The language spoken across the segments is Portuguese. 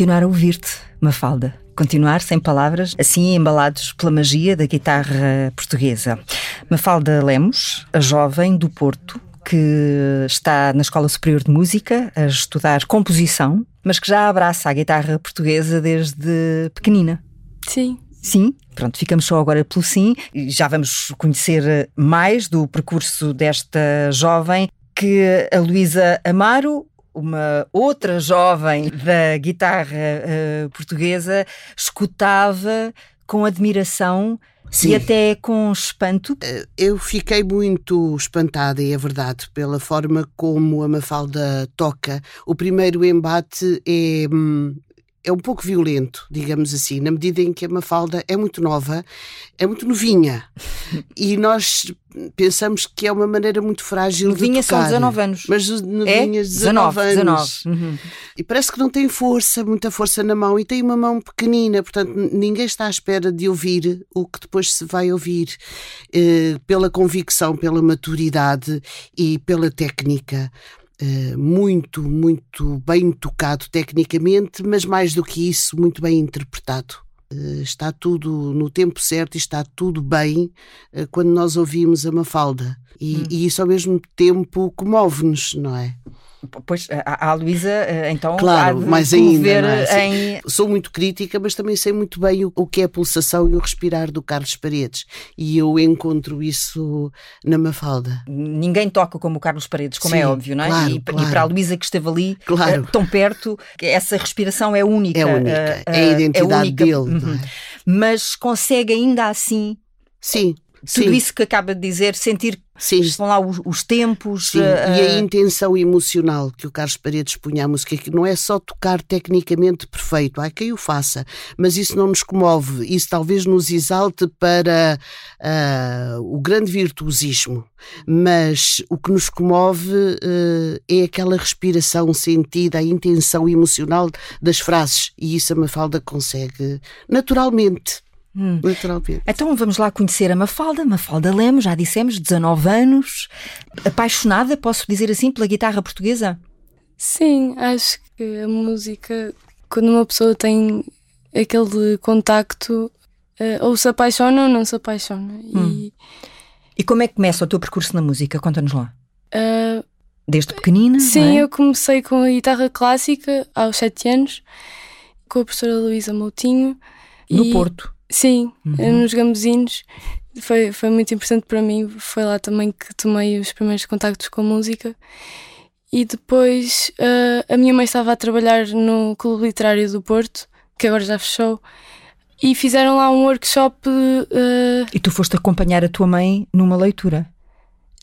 Continuar a ouvir-te, Mafalda. Continuar sem palavras, assim embalados pela magia da guitarra portuguesa. Mafalda Lemos, a jovem do Porto, que está na Escola Superior de Música a estudar composição, mas que já abraça a guitarra portuguesa desde pequenina. Sim. Sim, pronto, ficamos só agora pelo sim e já vamos conhecer mais do percurso desta jovem que a Luísa Amaro uma outra jovem da guitarra uh, portuguesa escutava com admiração Sim. e até com espanto. Eh, eu fiquei muito espantada, e é verdade, pela forma como a Mafalda toca. O primeiro embate é, hum, é um pouco violento, digamos assim, na medida em que a Mafalda é muito nova, é muito novinha. e nós pensamos que é uma maneira muito frágil novinha de tocar. são 19 anos. Mas novinhas é? 19, 19 anos. 19. Uhum. E parece que não tem força, muita força na mão e tem uma mão pequenina, portanto ninguém está à espera de ouvir o que depois se vai ouvir eh, pela convicção, pela maturidade e pela técnica. Eh, muito, muito bem tocado tecnicamente, mas mais do que isso, muito bem interpretado. Uh, está tudo no tempo certo e está tudo bem uh, quando nós ouvimos a Mafalda. E, hum. e isso ao mesmo tempo comove-nos, não é? Pois, a, a Luísa, eh, então, claro, mais ainda. É? Em... Sou muito crítica, mas também sei muito bem o, o, que é a pulsação e o respirar do Carlos Paredes. E eu encontro isso na Mafalda. Ninguém toca como o Carlos Paredes, como é Sim, é óbvio, não é? Claro, e, claro. e, para a Luísa que esteve ali, claro. uh, tão perto, essa respiração é única. É única. Uh, é a identidade é única. dele. Uhum. É? Mas consegue ainda assim. Sim. Tudo Sim. isso que acaba de dizer, sentir Sim. Estão lá os, os tempos. Sim. Uh, e a intenção emocional que o Carlos Paredes punha à música, que não é só tocar tecnicamente perfeito, há quem o faça, mas isso não nos comove, isso talvez nos exalte para uh, o grande virtuosismo. Mas o que nos comove uh, é aquela respiração sentida, a intenção emocional das frases, e isso a Mafalda consegue naturalmente. Hum. Literalmente. Então vamos lá conhecer a Mafalda, Mafalda Lemos, já dissemos, 19 anos, apaixonada, posso dizer assim, pela guitarra portuguesa? Sim, acho que a música, quando uma pessoa tem aquele contacto, uh, ou se apaixona ou não se apaixona. Hum. E... e como é que começa o teu percurso na música? Conta-nos lá. Uh, Desde pequenina? Sim, é? eu comecei com a guitarra clássica aos 7 anos, com a professora Luísa Moutinho. No e... Porto? Sim, uhum. nos Gambuzinos. Foi, foi muito importante para mim. Foi lá também que tomei os primeiros contactos com a música. E depois uh, a minha mãe estava a trabalhar no Clube Literário do Porto, que agora já fechou, e fizeram lá um workshop. Uh... E tu foste acompanhar a tua mãe numa leitura?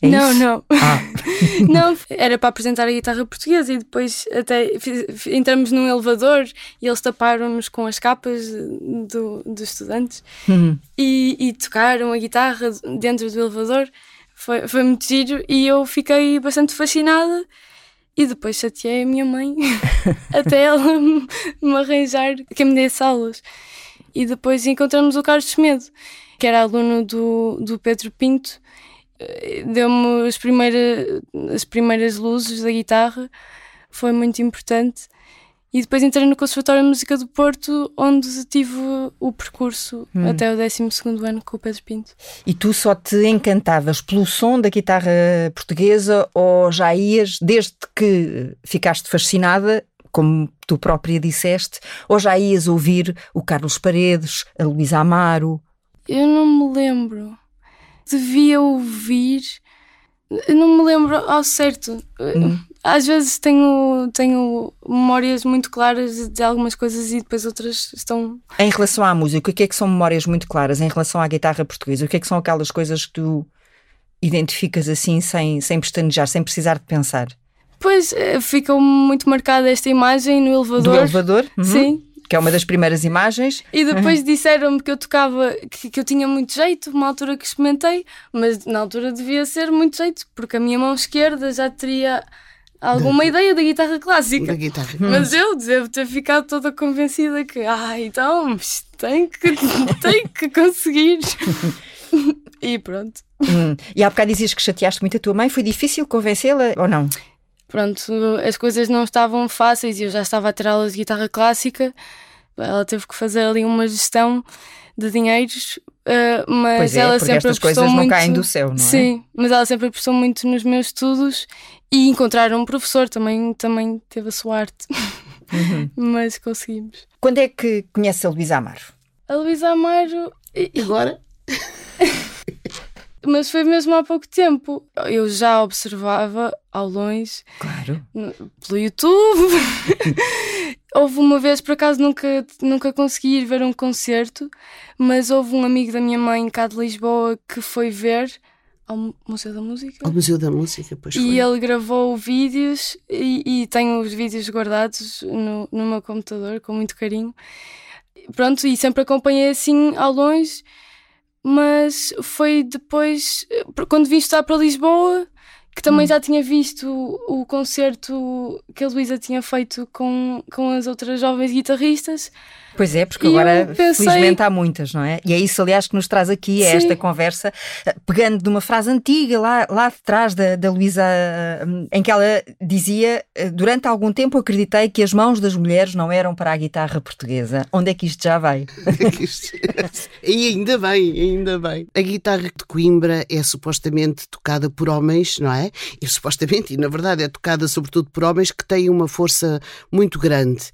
É não, isso? não. Ah. não, era para apresentar a guitarra portuguesa e depois até entramos num elevador e eles taparam-nos com as capas do, dos estudantes uhum. e, e, tocaram a guitarra dentro do elevador. Foi, foi muito giro e eu fiquei bastante fascinada. E depois chateei a minha mãe até ela me arranjar quem me desse aulas. E depois encontramos o Carlos Medo, que era aluno do, do Pedro Pinto deu-me as primeiras, as primeiras luzes da guitarra, foi muito importante. E depois entrei no Conservatório de Música do Porto, onde tive o percurso hum. até o 12 ano com o Pedro Pinto. E tu só te encantavas pelo som da guitarra portuguesa ou já ias, desde que ficaste fascinada, como tu própria disseste, ou já ias ouvir o Carlos Paredes, a Luísa Amaro? Eu não me lembro devia ouvir. Não me lembro ao certo. Hum. Às vezes tenho, tenho memórias muito claras de algumas coisas e depois outras estão. Em relação à música, o que é que são memórias muito claras? Em relação à guitarra portuguesa, o que é que são aquelas coisas que tu identificas assim, sem, sem pestanejar, sem precisar de pensar? Pois, eh, ficou muito marcada esta imagem no elevador. Do elevador? Uhum. Sim que é uma das primeiras imagens. E depois disseram-me que eu tocava, que, que, eu tinha muito jeito, uma altura que experimentei, mas na altura devia ser muito jeito, porque a minha mão esquerda já teria alguma da, ideia da guitarra clássica. Da guitarra. Mas eu devo ter ficado toda convencida que, ah, então tem que, tem que conseguir. e pronto. Hum. E há bocado dizias que chateaste muito a tua mãe, foi difícil convencê-la ou não? Pronto, as coisas não estavam fáceis e eu já estava a ter aulas de guitarra clássica. Ela teve que fazer ali uma gestão de dinheiros, uh, mas pois é, ela sempre estas coisas muito... não caem do céu, não é? Sim, mas ela sempre apostou muito nos meus estudos e encontrar um professor também, também teve a sua arte. Uhum. mas conseguimos. Quando é que conhece a Luísa Amaro? A Luísa Amaro. Agora? Mas foi mesmo há pouco tempo. Eu já observava ao longe. Claro. Pelo YouTube. houve uma vez, por acaso nunca, nunca consegui ir ver um concerto, mas houve um amigo da minha mãe cá de Lisboa que foi ver ao Museu da Música. Ao Museu da Música, pois E foi. ele gravou vídeos e, e tenho os vídeos guardados no, no meu computador com muito carinho. Pronto, e sempre acompanhei assim ao longe mas foi depois, quando vim estar para Lisboa, que também hum. já tinha visto o, o concerto que a Luísa tinha feito com, com as outras jovens guitarristas. Pois é, porque agora pensei... felizmente há muitas, não é? E é isso, aliás, que nos traz aqui é esta conversa, eh, pegando de uma frase antiga lá, lá de trás da, da Luísa, eh, em que ela dizia: eh, Durante algum tempo acreditei que as mãos das mulheres não eram para a guitarra portuguesa. Onde é que isto já vai? e ainda bem, ainda bem. A guitarra de Coimbra é supostamente tocada por homens, não é? E supostamente, e na verdade, é tocada sobretudo por homens que têm uma força muito grande.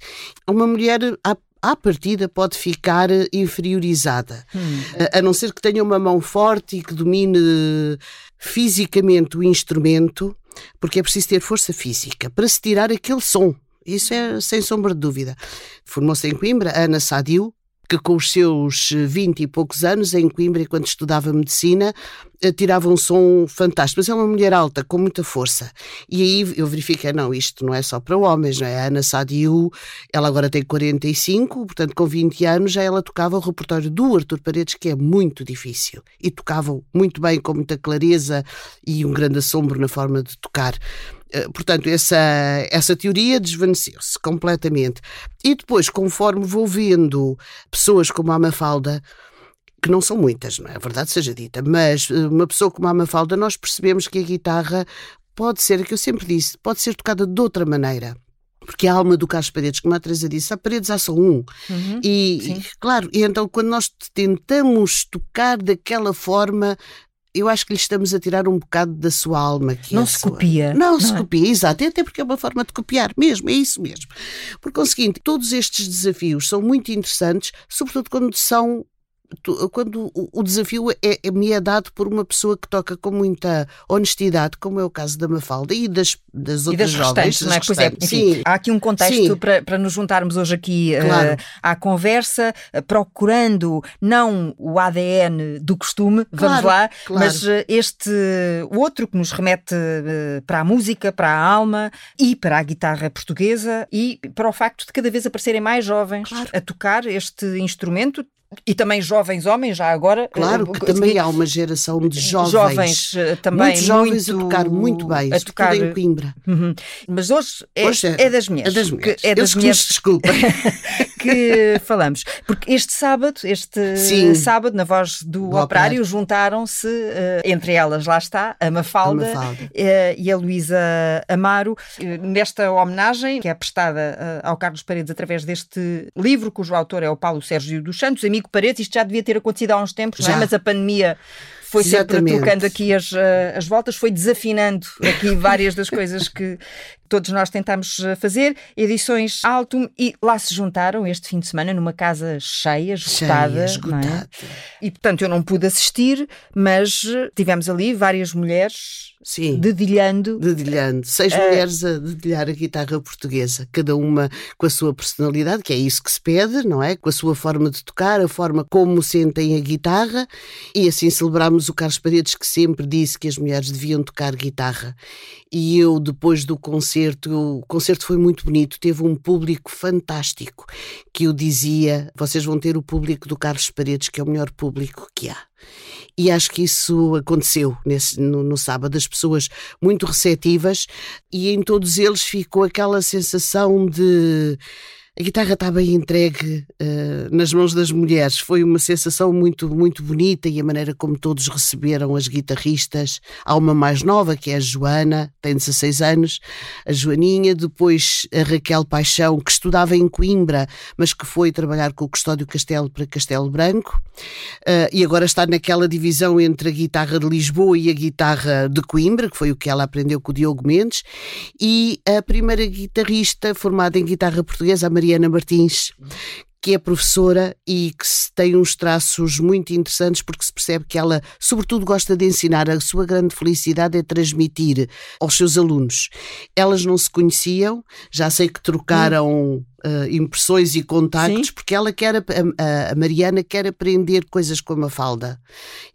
Uma mulher, há à partida pode ficar inferiorizada, hum. a, a não ser que tenha uma mão forte e que domine fisicamente o instrumento, porque é preciso ter força física para se tirar aquele som. Isso é sem sombra de dúvida. Formou-se em Coimbra Ana Sadiu, que com os seus vinte e poucos anos em Coimbra, enquanto estudava medicina, eh, tirava um som fantástico. Mas é uma mulher alta, com muita força. E aí eu verifiquei, não, isto não é só para homens, não é? A Ana Sadiu, ela agora tem 45, portanto com 20 anos já ela tocava o repertório do Artur Paredes, que é muito difícil. E tocava muito bem, com muita clareza e um grande assombro na forma de tocar. Eh, portanto, essa, essa teoria desvaneceu-se completamente. E depois, conforme vou vendo pessoas como a Mafalda, que não são muitas, não é? A verdade seja dita, mas eh, uma pessoa como a Mafalda, nós percebemos que a guitarra pode ser, que eu sempre disse, pode ser tocada de outra maneira. porque a alma do Carlos Paredes, como a Teresa disse, há paredes há só um. Uhum, e, e, claro, e então quando nós tentamos tocar daquela forma, eu acho que lhe estamos a tirar um bocado da sua alma. não é se sua... copia. Não, não se é? copia, exato. Até porque é uma forma de copiar mesmo, é isso mesmo. Por conseguinte, todos estes desafios são muito interessantes, sobretudo quando são quando o desafio é, é, me é dado por uma pessoa que toca com muita honestidade, como é o caso da Mafalda e das, das outras e das jovens. Não é? Pois é, enfim, há aqui um contexto para, para nos juntarmos hoje aqui claro. uh, à conversa, uh, procurando não o ADN do costume, vamos claro, lá, claro. mas uh, este outro que nos remete para a música, para a alma e para a guitarra portuguesa e para o facto de cada vez aparecerem mais jovens a tocar este instrumento e também jovens homens, já agora. Claro que também há uma geração de jovens. Jovens eh, também. Muitos jovens muito, a tocar muito bem, a tocar em Coimbra. Uhum. Mas hoje é, hoje é, é das mulheres. É das mulheres. É das mulheres. Desculpa. que falamos. Porque este sábado, este Sim. sábado, na voz do, do operário, juntaram-se, uh, entre elas, lá está, a Mafalda, a Mafalda. Uh, e a Luísa Amaro, uh, nesta homenagem que é prestada ao Carlos Paredes através deste livro, cujo autor é o Paulo Sérgio dos Santos, amigo Paredes. Isto já devia ter acontecido há uns tempos, é? mas a pandemia foi Exatamente. sempre trocando aqui as, as voltas, foi desafinando aqui várias das coisas que todos nós tentámos fazer. Edições Altum e lá se juntaram este fim de semana numa casa cheia, esgotada. Cheia, esgotada. É? E portanto eu não pude assistir, mas tivemos ali várias mulheres Sim. Dedilhando. Dedilhando. Seis uh... mulheres a dedilhar a guitarra portuguesa, cada uma com a sua personalidade, que é isso que se pede, não é? Com a sua forma de tocar, a forma como sentem a guitarra, e assim celebramos o Carlos Paredes, que sempre disse que as mulheres deviam tocar guitarra. E eu, depois do concerto, o concerto foi muito bonito, teve um público fantástico, que eu dizia: vocês vão ter o público do Carlos Paredes, que é o melhor público que há. E acho que isso aconteceu nesse, no, no, sábado. As pessoas muito receptivas e em todos eles ficou aquela sensação de a guitarra está bem entregue uh, nas mãos das mulheres. Foi uma sensação muito, muito bonita e a maneira como todos receberam as guitarristas. Há uma mais nova, que é a Joana, tem 16 anos, a Joaninha, depois a Raquel Paixão, que estudava em Coimbra, mas que foi trabalhar com o Custódio Castelo para Castelo Branco, uh, e agora está naquela divisão entre a guitarra de Lisboa e a guitarra de Coimbra, que foi o que ela aprendeu com o Diogo Mendes, e a primeira guitarrista formada em guitarra portuguesa, a Maria Mariana Martins, que é professora e que tem uns traços muito interessantes porque se percebe que ela, sobretudo, gosta de ensinar. A sua grande felicidade é transmitir aos seus alunos. Elas não se conheciam, já sei que trocaram. Uh, impressões e contactos, Sim. porque ela quer, a, a, Mariana quer aprender coisas com a Mafalda.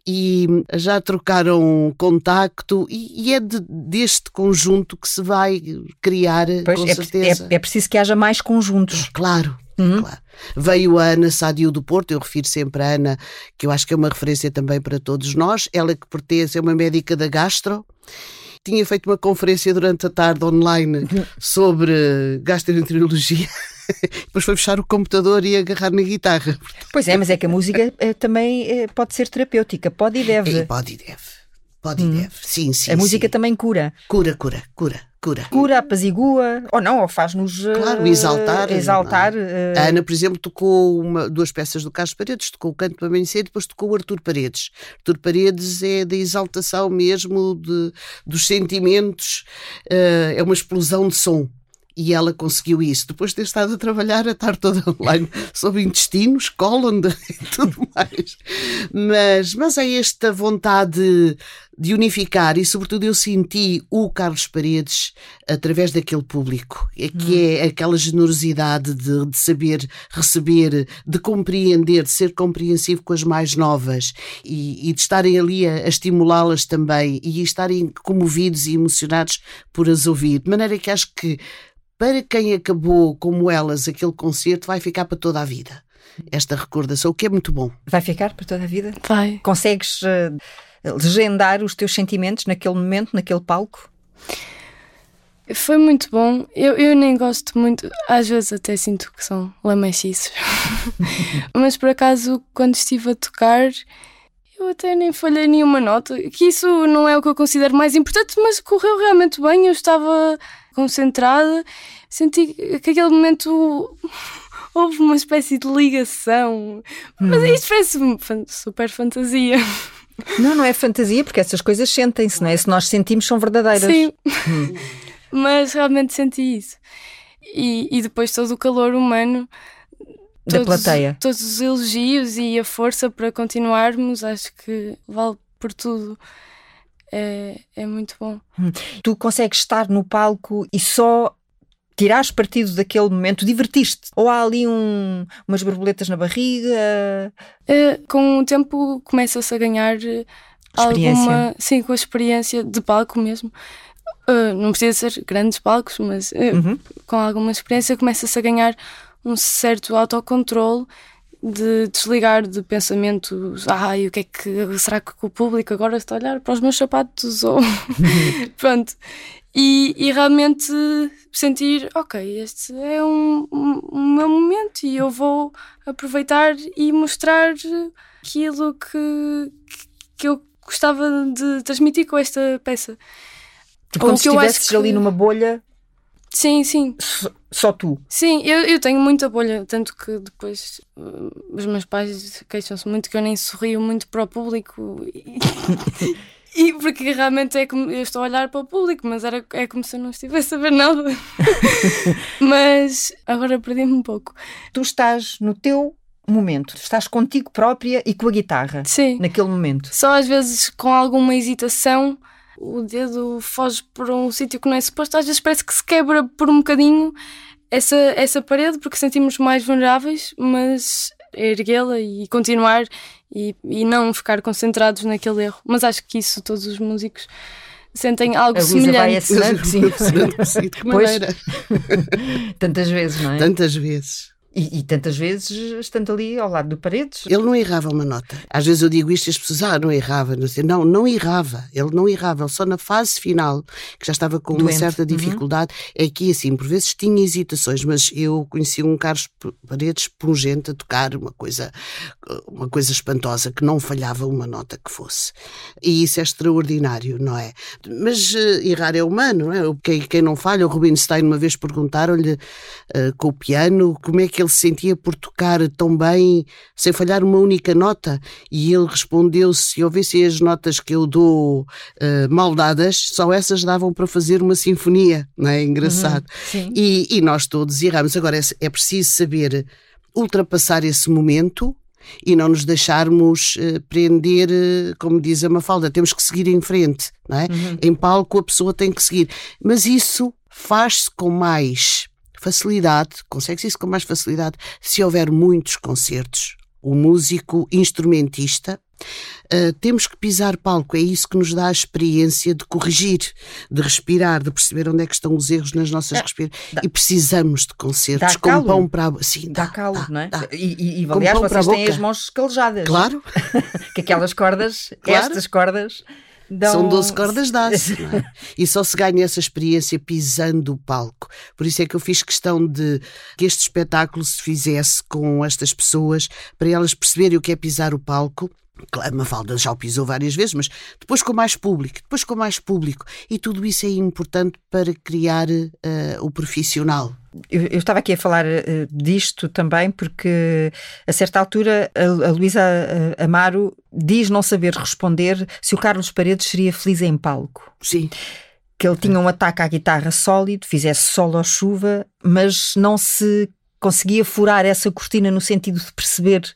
E já trocaram contacto, e, e é de, deste conjunto que se vai criar, pois, com é, certeza. É, é preciso que haja mais conjuntos. Claro, Uhum. Claro. Veio a Ana Sadio do Porto, eu refiro sempre a Ana, que eu acho que é uma referência também para todos nós. Ela que pertence, é uma médica da gastro. Tinha feito uma conferência durante a tarde online uhum. sobre gastroenterologia. Depois foi fechar o computador e agarrar na guitarra. Pois é, mas é que a música é, também é, pode ser terapêutica, pode e deve. E pode e deve. Pode hum. e deve. Sim, sim. A música sim. também cura. Cura, cura, cura. Cura. Cura, apazigua, ou não, ou faz-nos claro, exaltar. exaltar uh... A Ana, por exemplo, tocou uma, duas peças do Carlos Paredes, tocou o Canto para Amanhecer e depois tocou o Artur Paredes. Artur Paredes é da exaltação mesmo de, dos sentimentos, uh, é uma explosão de som e ela conseguiu isso. Depois de ter estado a trabalhar a tarde toda online sobre intestinos, cólon e tudo mais. Mas, mas é esta vontade de unificar e, sobretudo, eu senti o Carlos Paredes através daquele público, é que hum. é aquela generosidade de, de, saber receber, de compreender, de ser compreensivo com as mais novas e, e de estarem ali a, a estimulá-las também e estarem comovidos e emocionados por as ouvir. De maneira que acho que para quem acabou como elas aquele concerto, vai ficar para toda a vida. Esta recordação, o que é muito bom. Vai ficar para toda a vida? Vai. Consegues uh, legendar os teus sentimentos naquele momento, naquele palco? Foi muito bom. Eu, eu nem gosto muito, às vezes até sinto que são lamachiços. Mas por acaso, quando estive a tocar, eu até nem falhei nenhuma nota. Que isso não é o que eu considero mais importante, mas correu realmente bem. Eu estava concentrada, senti que aquele momento houve uma espécie de ligação. Mas hum. isto parece super fantasia. Não, não é fantasia, porque essas coisas sentem-se, não é? Se nós sentimos, são verdadeiras. Sim. Hum. Mas realmente senti isso. E, e depois todo o calor humano da todos, plateia. Todos os elogios e a força para continuarmos, acho que vale por tudo. É, é muito bom. Hum. Tu consegues estar no palco e só tirares partido daquele momento, divertiste? Ou há ali um, umas borboletas na barriga? Uh, com o tempo começa-se a ganhar alguma. Sim, com a experiência de palco mesmo. Uh, não precisa ser grandes palcos, mas uh, uhum. com alguma experiência começa-se a ganhar um certo autocontrole de desligar de pensamentos, ai, o que é que será que o público agora está a olhar para os meus sapatos ou pronto. E, e, realmente sentir, ok, este é um, um, um, meu momento e eu vou aproveitar e mostrar aquilo que, que eu gostava de transmitir com esta peça. Como Ou se estivesses que... ali numa bolha Sim, sim. Só tu? Sim, eu, eu tenho muita bolha, tanto que depois uh, os meus pais queixam-se muito que eu nem sorrio muito para o público. E, e porque realmente é como eu estou a olhar para o público, mas era, é como se eu não estivesse a ver nada. mas agora perdi-me um pouco. Tu estás no teu momento, estás contigo própria e com a guitarra. Sim. Naquele momento. Só às vezes com alguma hesitação o dedo foge por um sítio que não é suposto, às vezes parece que se quebra por um bocadinho essa, essa parede porque sentimos mais vulneráveis, mas erguê-la e continuar e, e não ficar concentrados naquele erro. Mas acho que isso todos os músicos sentem algo a semelhante. Vai assinando, sim. de que maneira? Tantas vezes, não é? Tantas vezes. E, e, tantas vezes estando ali ao lado do Paredes. Ele não errava uma nota. Às vezes eu digo isto e as pessoas, ah, não errava. Não, sei. não, não errava. Ele não errava. Ele só na fase final, que já estava com Doente. uma certa uhum. dificuldade, uhum. é que assim, por vezes tinha hesitações, mas eu conheci um Carlos Paredes pungente a tocar uma coisa, uma coisa espantosa, que não falhava uma nota que fosse. E isso é extraordinário, não é? Mas uh, errar é humano, não é? Quem, quem não falha, o Rubinstein uma vez perguntaram-lhe uh, com o piano como é que ele sentia por tocar tão bem, sem falhar uma única nota. E ele respondeu: se houvessem as notas que eu dou uh, mal dadas, só essas davam para fazer uma sinfonia. Não é engraçado? Uhum, e, e, nós todos erramos. Agora é, é preciso saber ultrapassar esse momento e não nos deixarmos uh, prender, uh, como diz a Mafalda, temos que seguir em frente, não é? Uhum. Em palco a pessoa tem que seguir. Mas isso faz-se com mais facilidade, consegue-se isso com mais facilidade se houver muitos concertos. O músico instrumentista Uh, temos que pisar palco, é isso que nos dá a experiência de corrigir, de respirar, de perceber onde é que estão os erros nas nossas é, respirações. E precisamos de concertos com pão para a Sim, dá, dá calo, dá, não é? Dá. E, e, e aliás, vocês têm as mãos calejadas. Claro. que aquelas cordas, claro. estas cordas, Dão... São 12 cordas de aço. É? e só se ganha essa experiência pisando o palco. Por isso é que eu fiz questão de que este espetáculo se fizesse com estas pessoas, para elas perceberem o que é pisar o palco. Claro, Mafalda já o pisou várias vezes, mas depois com mais público, depois com mais público. E tudo isso é importante para criar uh, o profissional. Eu, eu, estava aqui a falar uh, disto também porque, a certa altura, a, a Luísa uh, Amaro diz não saber responder se o Carlos Paredes seria feliz em palco. Sim. Que ele tinha um ataque à guitarra sólido, fizesse solo ou chuva, mas não se conseguia furar essa cortina no sentido de perceber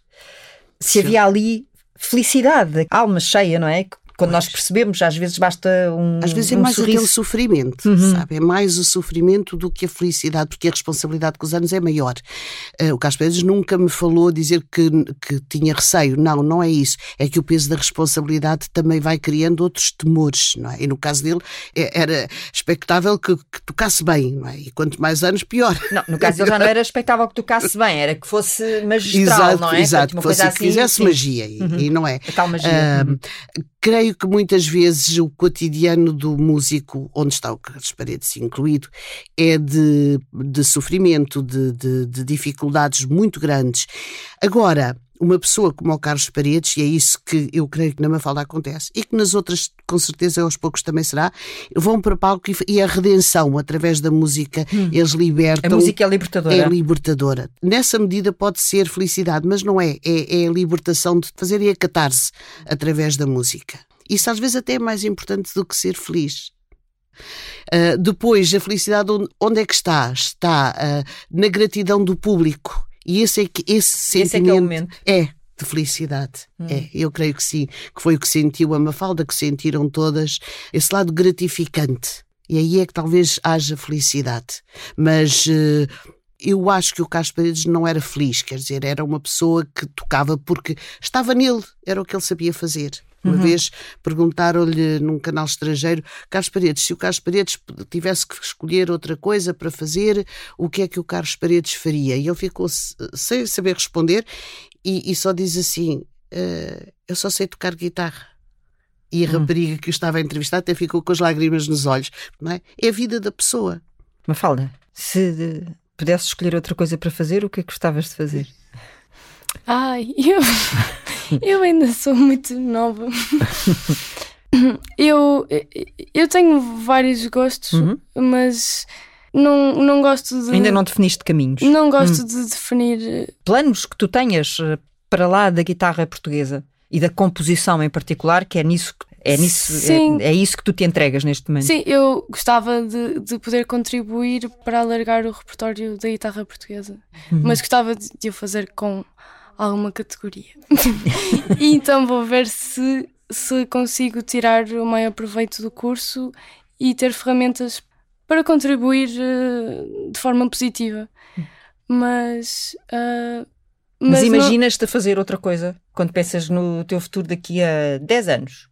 se Sim. havia ali felicidade, alma cheia, não é? Quando nós percebemos, às vezes basta um. Às vezes é um mais sorriso. aquele sofrimento, uhum. sabe? É mais o sofrimento do que a felicidade, porque a responsabilidade com os anos é maior. Uh, o Pérez nunca me falou dizer que, que tinha receio. Não, não é isso. É que o peso da responsabilidade também vai criando outros temores, não é? E no caso dele, é, era expectável que, que, tocasse bem, não é? E quanto mais anos, pior. Não, no caso dele já não era expectável que tocasse bem, era que fosse magistral, exato, não é? Exato, que fosse assim, que fizesse sim. magia, uhum. e, e, não é. A tal magia. Uh, creio que muitas vezes o cotidiano do músico, onde está o Carlos Paredes incluído, é de, de sofrimento, de, de, de dificuldades muito grandes. Agora, uma pessoa como o Carlos Paredes, e é isso que eu creio que na Mafalda acontece, e que nas outras, com certeza, aos poucos também será, vão para palco e, e a redenção, através da música, hum. eles libertam. A música é libertadora. É libertadora. Nessa medida pode ser felicidade, mas não é. É, é a libertação de fazerem a catarse através da música. Isso às vezes até é mais importante do que ser feliz. Uh, depois, a felicidade onde, é que está? Está uh, na gratidão do público. E esse é que esse sentimento esse é, é, de felicidade. Hum. É, eu creio que sim, que foi o que sentiu a Mafalda, que sentiram todas, esse lado gratificante. E aí é que talvez haja felicidade. Mas uh, eu acho que o Carlos Paredes não era feliz, quer dizer, era uma pessoa que tocava porque estava nele, era o que ele sabia fazer. Uma uhum. vez perguntaram-lhe num canal estrangeiro, Carlos Paredes, se o Carlos Paredes tivesse que escolher outra coisa para fazer, o que é que o Carlos Paredes faria? E ele ficou sem saber responder e, e só diz assim: uh, Eu só sei tocar guitarra. E a uhum. rapariga que o estava a entrevistar até ficou com as lágrimas nos olhos. Não é? é a vida da pessoa. Mafalda, se pudesse escolher outra coisa para fazer, o que é que gostavas de fazer? Ai, eu. Eu ainda sou muito nova. eu, eu tenho vários gostos, uhum. mas não, não gosto de. Ainda não definiste caminhos? Não gosto hum. de definir. Planos que tu tenhas eh, para lá da guitarra portuguesa e da composição em particular, que é nisso é, nisso, é, é, isso que tu te entregas neste momento? Sim, eu gostava de, de poder contribuir para alargar o repertório da guitarra portuguesa, uhum. mas gostava de, de o fazer com alguma categoria. e então vou ver se, se consigo tirar o maior proveito do curso e ter ferramentas para contribuir uh, de forma positiva. Mas. Uh, mas, mas imaginas-te não... a fazer outra coisa quando pensas no teu futuro daqui a 10 anos?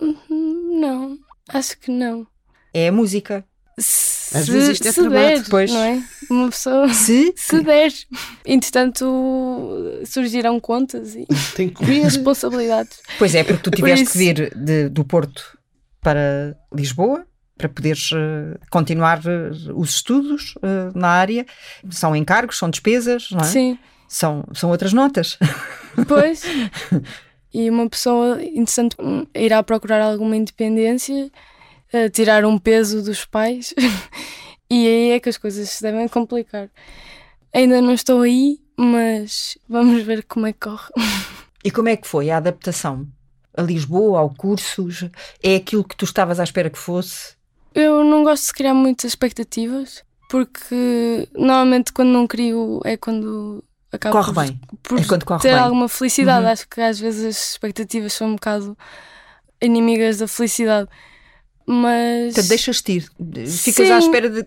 Uhum, não, acho que não. É a música. Se, Às vezes isto é se trabalho. Der, depois. Não é? Uma pessoa. Se, se der. Entretanto, surgirão contas e Tem que comer. responsabilidades. Pois é, porque tu tiveste Por que vir de, do Porto para Lisboa para poderes uh, continuar uh, os estudos uh, na área. São encargos, são despesas, não é? Sim. São, são outras notas. Pois. e uma pessoa, interessante, irá procurar alguma independência tirar um peso dos pais e aí é que as coisas se devem complicar. Ainda não estou aí, mas vamos ver como é que corre. E como é que foi a adaptação a Lisboa, ao curso? É aquilo que tu estavas à espera que fosse? Eu não gosto de criar muitas expectativas, porque normalmente quando não crio é quando acabo corre por, bem. por é quando corre ter bem. alguma felicidade. Uhum. Acho que às vezes as expectativas são um bocado inimigas da felicidade. Mas. Portanto, deixas-te ir. Ficas Sim. à espera de,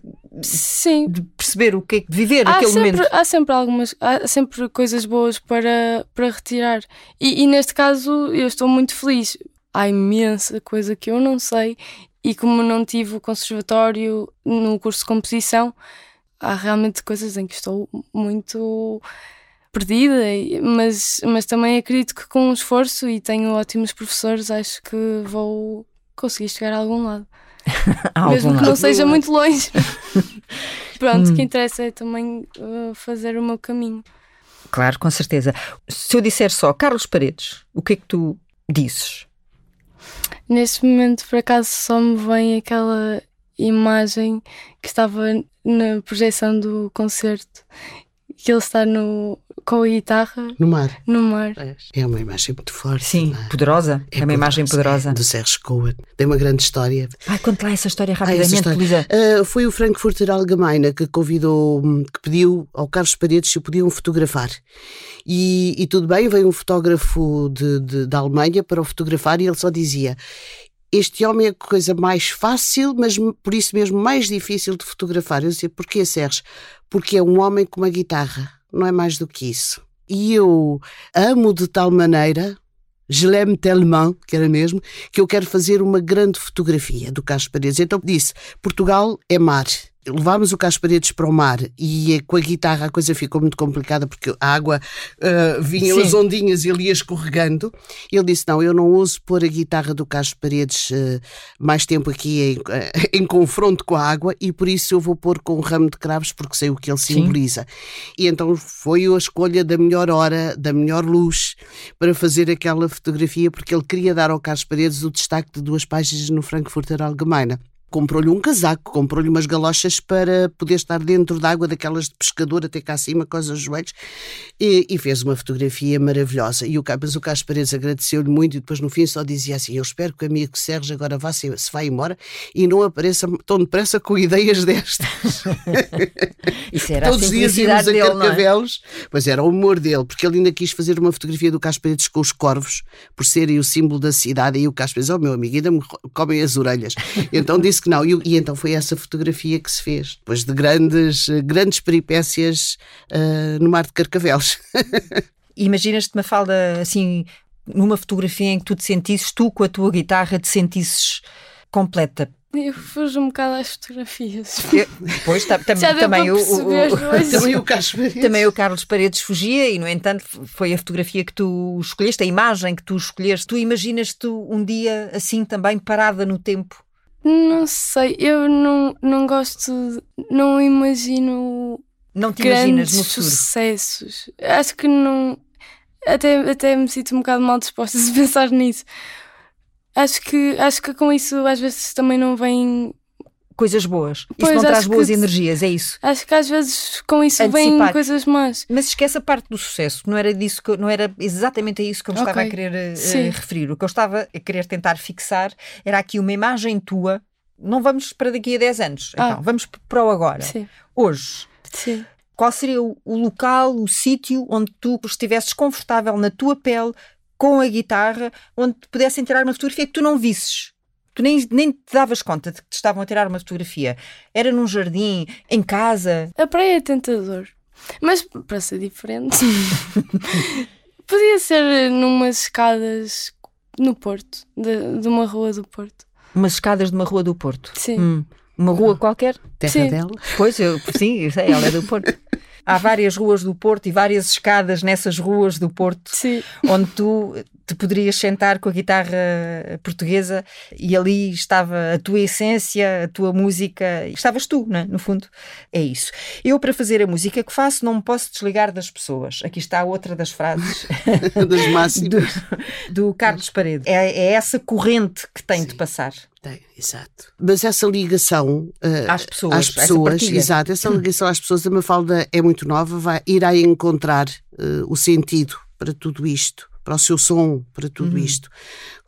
de perceber o que é que de viver há aquele sempre, momento. Há sempre algumas. Há sempre coisas boas para, para retirar. E, e neste caso eu estou muito feliz. Há imensa coisa que eu não sei e como não tive o conservatório no curso de composição, há realmente coisas em que estou muito perdida, mas, mas também acredito que com esforço e tenho ótimos professores, acho que vou consegui chegar a algum lado. a Mesmo algum que lado. não seja muito longe. Pronto, hum. o que interessa é também uh, fazer o meu caminho. Claro, com certeza. Se eu disser só Carlos Paredes, o que é que tu dizes? Neste momento, por acaso, só me vem aquela imagem que estava na projeção do concerto, que ele está no, com a guitarra no mar. No mar. É uma imagem muito forte. Sim, é? poderosa. É, é, uma imagem poderosa. É, do Serge Cohen. Tem uma grande história. Ai, conta lá essa história rapidamente, essa história. Uh, foi o Frankfurter Allgemeine que convidou, que pediu ao Carlos Paredes se o podiam fotografar. E, e tudo bem, veio um fotógrafo de, de, da Alemanha para o fotografar e ele só dizia este homem é a coisa mais fácil, mas por isso mesmo mais difícil de fotografar. Eu dizia, porquê, Sérgio? Porque é um homem com uma guitarra não é mais do que isso. E eu amo de tal maneira, je l'aime tellement, que era mesmo, que eu quero fazer uma grande fotografia do Carlos Paredes. Então disse: Portugal é mar. Levámos o Carlos Paredes para o mar e com a guitarra a coisa ficou muito complicada porque a água uh, vinha as ondinhas e ele ia escorregando. Ele disse: Não, eu não uso pôr a guitarra do Carlos Paredes uh, mais tempo aqui em, uh, em, confronto com a água e por isso eu vou pôr com um ramo de cravos porque sei o que ele simboliza. Sim. E então foi a escolha da melhor hora, da melhor luz para fazer aquela fotografia porque ele queria dar ao Carlos Paredes o destaque de duas páginas no Frankfurter Allgemeine comprou-lhe um casaco, comprou-lhe umas galochas para poder estar dentro d'água daquelas de pescador até cá acima, com os joelhos, e, e, fez uma fotografia maravilhosa. E o, mas o Carlos Paredes agradeceu-lhe muito e depois no fim só dizia assim, eu espero que o amigo Sérgio agora vá, se, se vá embora e não apareça tão depressa com ideias destas. Isso era Todos os dias íamos a dele, é? Carcavelos, é? pois era o humor dele, porque ele ainda quis fazer uma fotografia do Carlos Paredes com os corvos, por serem o símbolo da cidade, e o Carlos Paredes, oh meu amigo, ainda me comem as orelhas. Então disse que não. E, e, então foi essa fotografia que se fez, depois de grandes, grandes peripécias uh, no mar de Carcavelos. Imaginas-te uma falda assim, numa fotografia em que tu te sentisses, tu com a tua guitarra, te sentisses completa. Eu fujo um bocado às fotografias. pois, tam, tam, também, o, também, o Carlos Paredes. também o Carlos Paredes fugia e, no entanto, foi a fotografia que tu escolheste, a imagem que tu escolheste. Tu imaginas-te um dia assim também parada no tempo? Não sei, eu não, não gosto, não imagino não te imaginas no futuro. sucessos. Acho que não. Até, até me sinto um bocado mal disposta a pensar nisso. Acho que, acho que com isso às vezes também não vem coisas boas. Pois, isso não traz boas energias, é isso. Acho que às vezes com isso Antecipar. vêm coisas más. Mas esquece a parte do sucesso, não era disso que, não era exatamente a isso que eu me okay. estava a querer uh, referir. O que eu estava a querer tentar fixar era aqui uma imagem tua. Não vamos para daqui a 10 anos, ah. então vamos para o agora. Sim. Hoje. Sim. Qual seria o, o local, o sítio onde tu estivesses confortável na tua pele, com a guitarra, onde pudessem tirar uma fotografia que tu não visses? Tu nem, nem te davas conta de que te estavam a tirar uma fotografia. Era num jardim, em casa. A praia é tentador. Mas para ser diferente, podia ser numas escadas no Porto, de, de, uma rua do Porto. Umas escadas de uma rua do Porto? Sim. Hum. Uma rua qualquer? Terra sim. dela? Pois, eu, sim, eu sei, ela é do Porto. Há várias ruas do Porto e várias escadas nessas ruas do Porto sim. onde tu te poderias sentar com a guitarra portuguesa e ali estava a tua essência, a tua música, estavas tu, né? no fundo. É isso. Eu, para fazer a música que faço, não me posso desligar das pessoas. Aqui está outra das frases das máximas do, do Carlos Paredes. É, é, essa corrente que tem Sim. de passar. Tem, exato. Mas essa ligação uh, às pessoas, às pessoas essa exato, essa ligação às pessoas, a Mafalda é muito nova, vai, irá encontrar uh, o sentido para tudo isto para o seu som, para tudo uhum. isto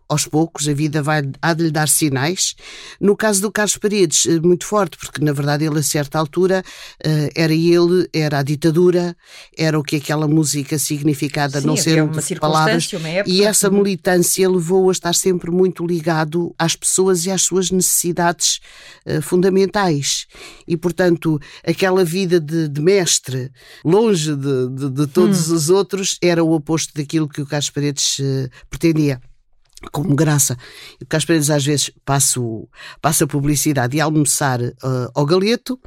aos poucos, a vida vai, há de lhe dar sinais. No caso do Carlos Paredes, eh, muito forte, porque na verdade ele a certa altura eh, era ele, era a ditadura, era o que aquela música significava, Sim, não ser palavras. E essa militância levou a estar sempre muito ligado às pessoas e às suas necessidades uh, fundamentais. E portanto, aquela vida de, de mestre, longe de, de, de todos hum. os outros, era o oposto daquilo que o Carlos Paredes pretendia como graça. E o Paredes às vezes passa, passa publicidade e almoçar uh, ao galeto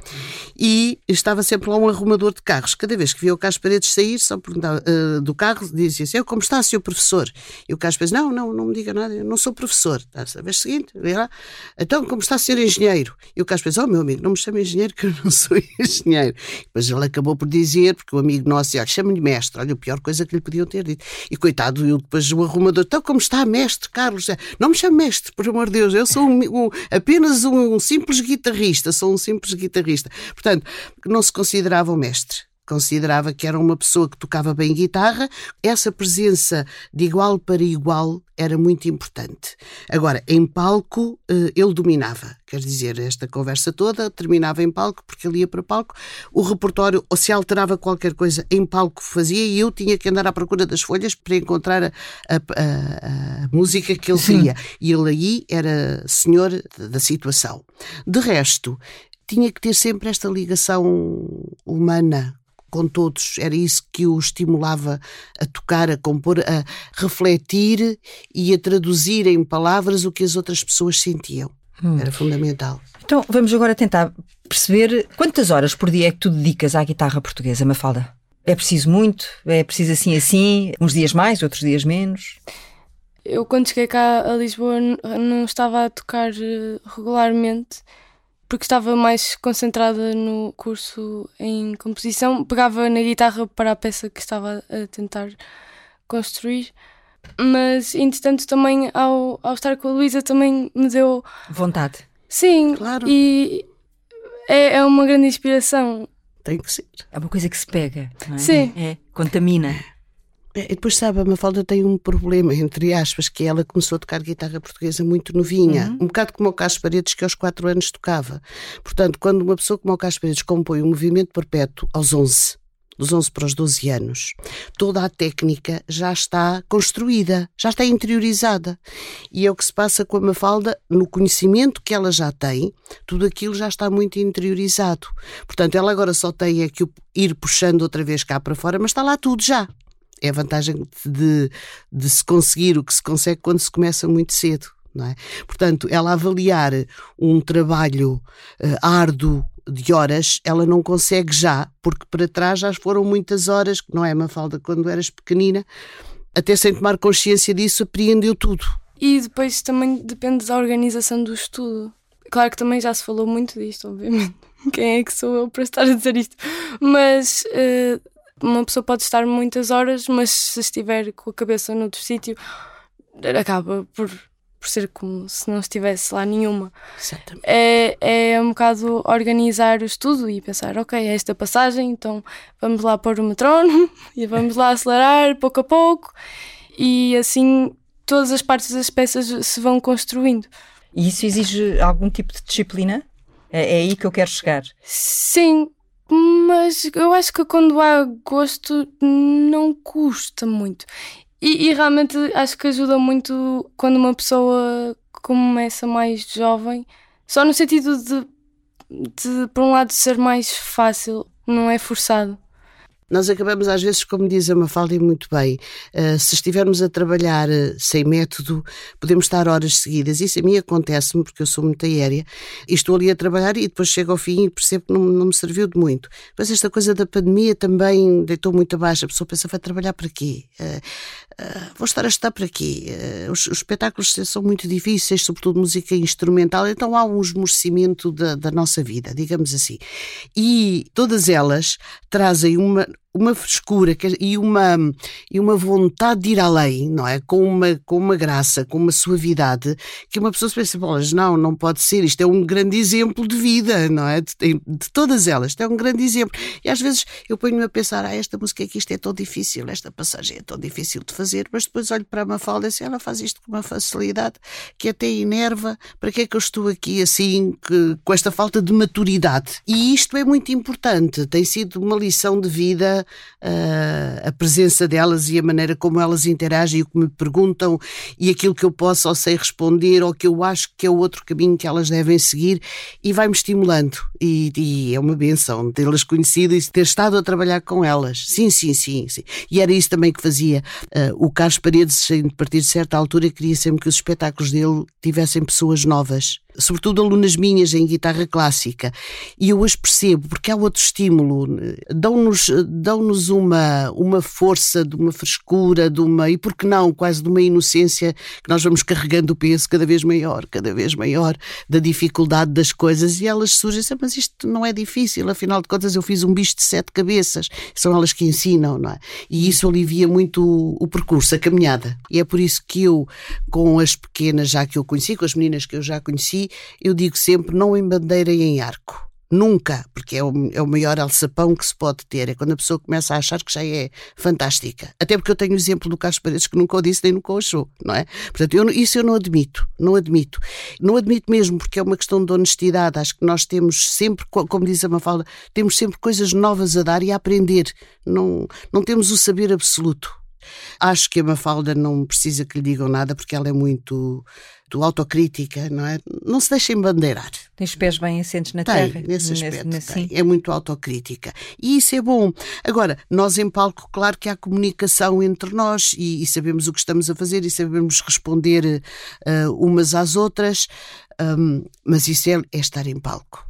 e estava sempre lá um arrumador de carros. Cada vez que via o Paredes sair, só perguntava uh, do carro, dizia assim, como está, senhor professor? E o Paredes, não, não, não me diga nada, eu não sou professor. A vez seguinte, lá, então, como está, senhor engenheiro? E o Paredes, oh meu amigo, não me chame engenheiro que eu não sou engenheiro. Depois ele acabou por dizer, porque o amigo nosso, olha, chama-lhe mestre, olha, a pior coisa que lhe podiam ter dito. E coitado, eu depois o arrumador, então como está, mestre? Mestre Carlos. Não me chame mestre, por amor de Deus. Eu sou um, um, apenas um, um simples guitarrista. Sou um simples guitarrista. Portanto, não se considerava um mestre considerava que era uma pessoa que tocava bem guitarra, essa presença de igual para igual era muito importante. Agora, em palco, eh, ele dominava. Quer dizer, esta conversa toda terminava em palco, porque ele ia para palco. O repertório, ou se alterava qualquer coisa, em palco fazia e eu tinha que andar à procura das folhas para encontrar a, a, a, a música que ele queria. E ele aí era senhor da situação. De resto, tinha que ter sempre esta ligação humana com todos. Era isso que o estimulava a tocar, a compor, a refletir e a traduzir em palavras o que as outras pessoas sentiam. Hum. Era fundamental. Então vamos agora tentar perceber quantas horas por dia é que tu dedicas à guitarra portuguesa, Mafalda? É preciso muito? É preciso assim assim? Uns dias mais, outros dias menos? Eu, quando cheguei cá a Lisboa, não estava a tocar eh, regularmente porque estava mais concentrada no curso em composição. Pegava na guitarra para a peça que estava a tentar construir. Mas, entretanto, também ao, ao estar com a Luísa, também me deu. Vontade. Sim, claro. E é, é uma grande inspiração. Tem que ser. É uma coisa que se pega. É? Sim. É, contamina. É, e depois, sabe, a Mafalda tem um problema, entre aspas, que ela começou a tocar guitarra portuguesa muito novinha, uhum. um bocado como o Carlos Paredes, que aos 4 anos tocava. Portanto, quando uma pessoa como o Carlos Paredes compõe um movimento perpétuo aos 11, dos 11 para os 12 anos, toda a técnica já está construída, já está interiorizada. E é o que se passa com a Mafalda, no conhecimento que ela já tem, tudo aquilo já está muito interiorizado. Portanto, ela agora só tem é que ir puxando outra vez cá para fora, mas está lá tudo já. É a vantagem de, de se conseguir o que se consegue quando se começa muito cedo. Não é? Portanto, ela avaliar um trabalho uh, árduo de horas, ela não consegue já, porque para trás já foram muitas horas, não é, Mafalda, quando eras pequenina, até sem tomar consciência disso, apreendeu tudo. E depois também depende da organização do estudo. Claro que também já se falou muito disto, obviamente. Quem é que sou eu para estar a dizer isto? Mas uh, uma pessoa pode estar muitas horas, mas se estiver com a cabeça noutro sítio, acaba por por ser como se não estivesse lá nenhuma. Exatamente. É, é um bocado organizar o estudo e pensar, ok, é esta passagem, então vamos lá pôr o metrónomo e vamos lá acelerar pouco a pouco e assim todas as partes das peças se vão construindo. E isso exige algum tipo de disciplina? É, é aí que eu quero chegar. Sim, mas eu acho que quando há gosto não custa muito. E, e, realmente acho que ajuda muito quando uma pessoa começa mais jovem, só no sentido de, de por um lado, ser mais fácil, não é forçado. Nós acabamos, às vezes, como diz a Mafalda muito bem, uh, se estivermos a trabalhar uh, sem método, podemos estar horas seguidas. Isso a mim acontece-me, porque eu sou muito aérea, e estou ali a trabalhar e depois chego ao fim e percebo que não, não me serviu de muito. Mas esta coisa da pandemia também deitou muito abaixo. A pessoa pensa, vai trabalhar para quê? Uh, vou estar a estar para quê? Os, os, espetáculos são muito difíceis, sobretudo música instrumental, então há um esmorecimento da, da nossa vida, digamos assim. E todas elas trazem uma, uma frescura e uma, e uma vontade de ir além, não é? Com uma, com uma graça, com uma suavidade, que uma pessoa se pensa, mas não, não pode ser, isto é um grande exemplo de vida, não é? De, de todas elas, isto é um grande exemplo. E às vezes eu ponho-me a pensar, ah, esta música aqui, isto é tão difícil, esta passagem é tão difícil de fazer, mas depois olho para a Mafalda e assim, ela faz isto com uma facilidade que até enerva, para que é que eu estou aqui assim, que, com esta falta de maturidade? E isto é muito importante, tem sido uma lição de vida uh, a presença delas e a maneira como elas interagem e o que me perguntam e aquilo que eu posso ou sei responder ou que eu acho que é o outro caminho que elas devem seguir e vai-me estimulando. E, e, é uma benção tê-las conhecido e ter estado a trabalhar com elas. Sim, sim, sim. sim. E era isso também que fazia. Uh, o Carlos Paredes, a partir de certa altura, queria sempre que os espetáculos dele tivessem pessoas novas sobretudo alunas minhas em guitarra clássica, e eu as percebo porque há outro estímulo, dão-nos dão uma, uma força, de uma frescura, de uma, e por que não, quase de uma inocência que nós vamos carregando o peso cada vez maior, cada vez maior, da dificuldade das coisas, e elas surgem, mas isto não é difícil, afinal de contas eu fiz um bicho de sete cabeças, são elas que ensinam, não é? E isso alivia muito o, o percurso, a caminhada. E é por isso que eu, com as pequenas já que eu conheci, com as meninas que eu já conheci, eu digo sempre: não embandeirem em arco. Nunca, porque é o, é o maior alçapão que se pode ter. É quando a pessoa começa a achar que já é fantástica. Até porque eu tenho o exemplo do Carlos Paredes que nunca o disse nem nunca o achou, não é? Portanto, eu, isso eu não admito. Não admito. Não admito mesmo porque é uma questão de honestidade. Acho que nós temos sempre, como diz a Mafalda, temos sempre coisas novas a dar e a aprender. Não, não temos o saber absoluto. Acho que a Mafalda não precisa que lhe digam nada porque ela é muito, muito autocrítica, não é? Não se deixa embandeirar. Tem os pés bem assentes na tem, terra. Nesse aspecto, nesse, tem. É muito autocrítica. E isso é bom. Agora, nós em palco, claro que há comunicação entre nós e, e sabemos o que estamos a fazer e sabemos responder uh, umas às outras, um, mas isso é, é estar em palco.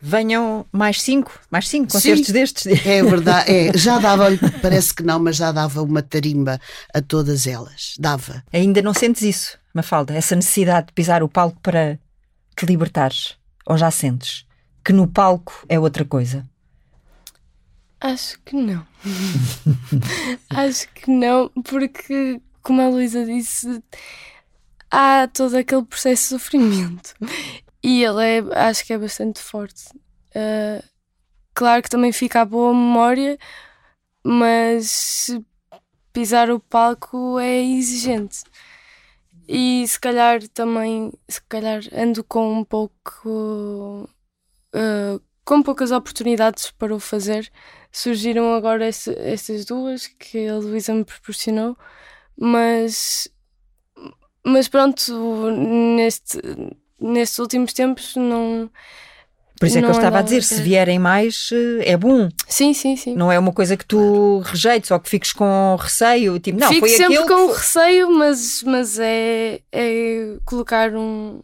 Venham mais cinco, mais cinco concertos Sim, destes. É verdade, é, já dava, parece que não, mas já dava uma tarimba a todas elas. Dava. Ainda não sentes isso, Mafalda? Essa necessidade de pisar o palco para te libertares? Ou já sentes que no palco é outra coisa? Acho que não. Acho que não, porque, como a Luísa disse, há todo aquele processo de sofrimento. E ele é, acho que é bastante forte. Uh, claro que também fica a boa memória, mas pisar o palco é exigente. E se calhar também, se calhar ando com um pouco. Uh, com poucas oportunidades para o fazer. Surgiram agora estas duas que a Luísa me proporcionou, mas mas pronto, neste, nestes últimos tempos não. Por isso é que eu estava a dizer, se vierem mais, eh, é bom. Sim, sim, sim. Não é uma coisa que tu rejeites ou que fiques com receio. Tipo, não, Fico foi sempre com receio, mas, mas é, é colocar um,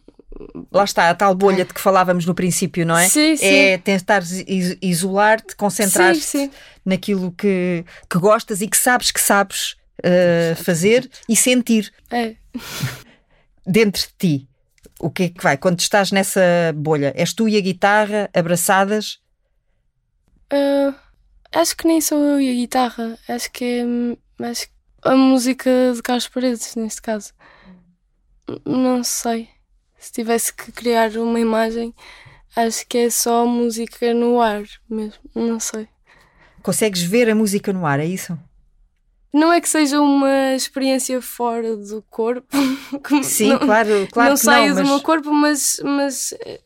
Lá está, a tal bolha de que falávamos no princípio, não é? Sim, sim. É tentar isolar-te, concentrar-te naquilo que, que gostas e que sabes que sabes uh, fazer e sentir. É. Dentro de ti o que é que vai? Quando estás nessa bolha, és tu e a guitarra abraçadas? Uh, acho que nem sou eu e a guitarra. Acho que é acho a música de Carlos Paredes, neste caso. Não sei. Se tivesse que criar uma imagem, acho que é só música no ar mesmo. Não sei. Consegues ver a música no ar, é isso? Não é que seja uma experiência fora do corpo. Sim, não, claro, claro. Não saio não, mas... do meu corpo, mas, mas eh,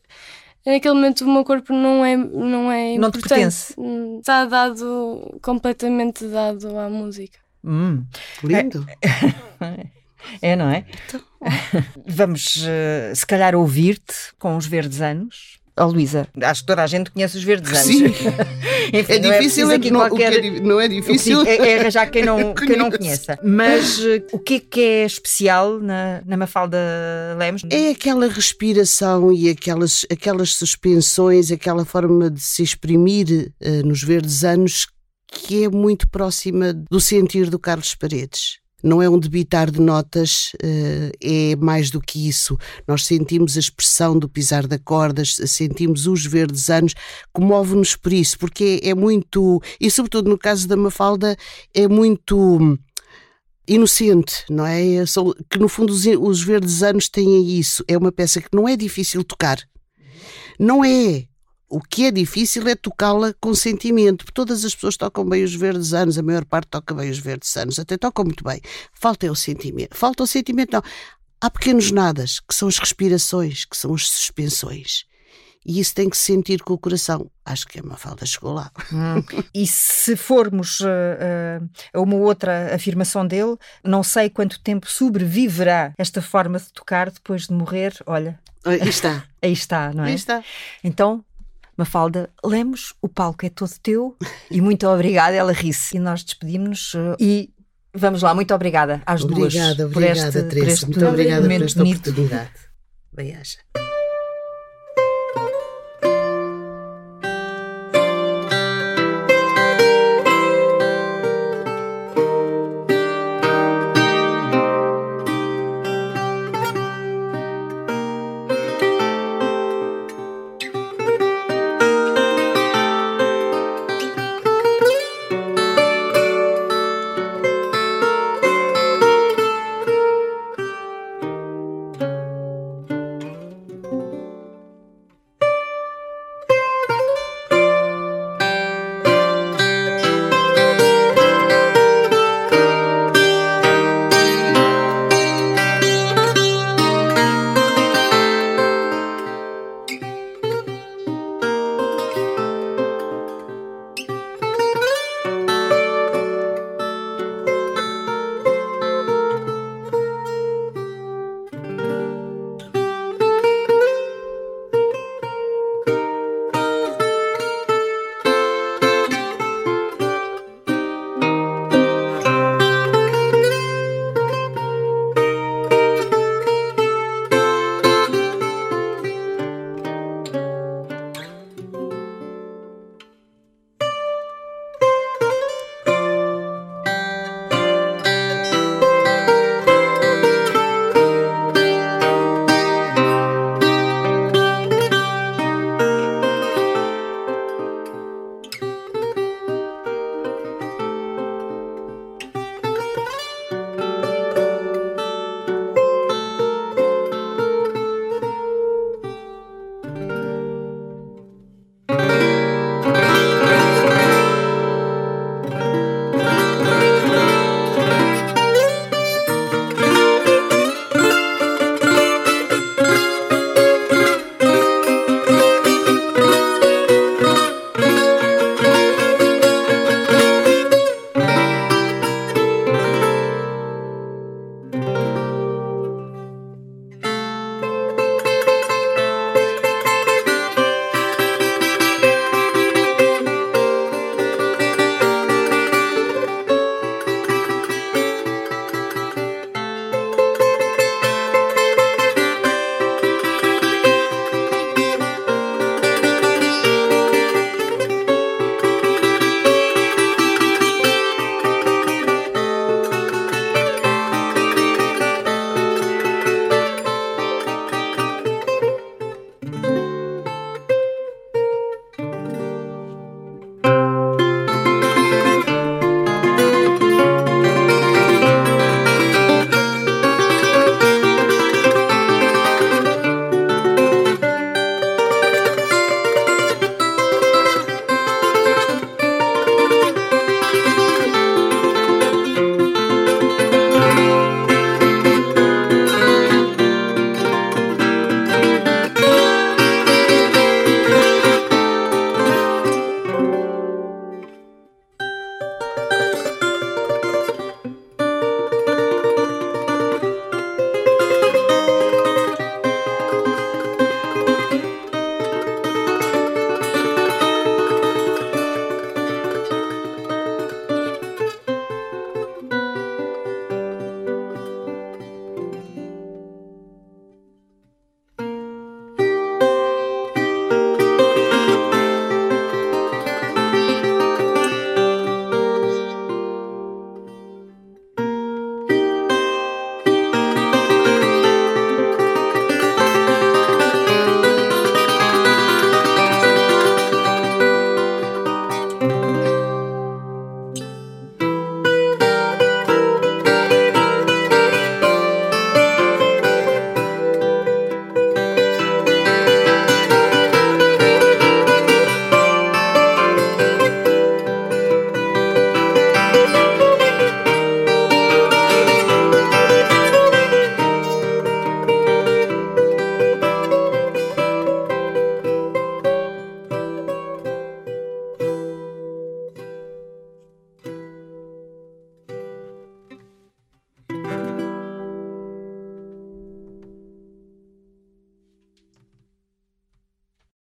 naquele momento o meu corpo não é, não é não importante. Te pertence. Está dado, completamente dado à música. Hum. Lindo. É, é não é? Então. Vamos, uh, se calhar, ouvir-te com os verdes anos. Oh, Luísa, acho que toda a gente conhece os verdes anos. Sim. Enfim, é difícil, é, não, qualquer... é, não é difícil. É, é arranjar quem não, quem não conheça. Mas uh, o que é que é especial na, na Mafalda Lemos? É aquela respiração e aquelas, aquelas suspensões, aquela forma de se exprimir uh, nos verdes anos que é muito próxima do sentir do Carlos Paredes não é um debitar de notas, eh, é mais do que isso. Nós sentimos a expressão do pisar de cordas, sentimos os verdes anos, comove-nos por isso, porque é muito, e sobretudo no caso da Mafalda, é muito inocente, não é? Que no fundo os verdes anos têm isso. É uma peça que não é difícil tocar. Não é o que é difícil é tocá-la com sentimento. Todas as pessoas tocam bem os verdes anos, a maior parte toca bem os verdes anos, até tocam muito bem. Falta é o sentimento. Falta o sentimento, não. Há pequenos nadas, que são as respirações, que são as suspensões. E isso tem que se sentir com o coração. Acho que é uma falta chegou lá. Hum. E se formos uh, uh, a uma outra afirmação dele, não sei quanto tempo sobreviverá esta forma de tocar depois de morrer. Olha. Aí está. Aí está, não é? Aí está. Então, Mafalda Lemos, o palco é todo teu e muito obrigada, ela ri-se. E nós despedimos-nos uh, e vamos lá, muito obrigada às obrigada, duas obrigada, este, Teresa, muito obrigada por esta bonito. oportunidade. Bem-aja.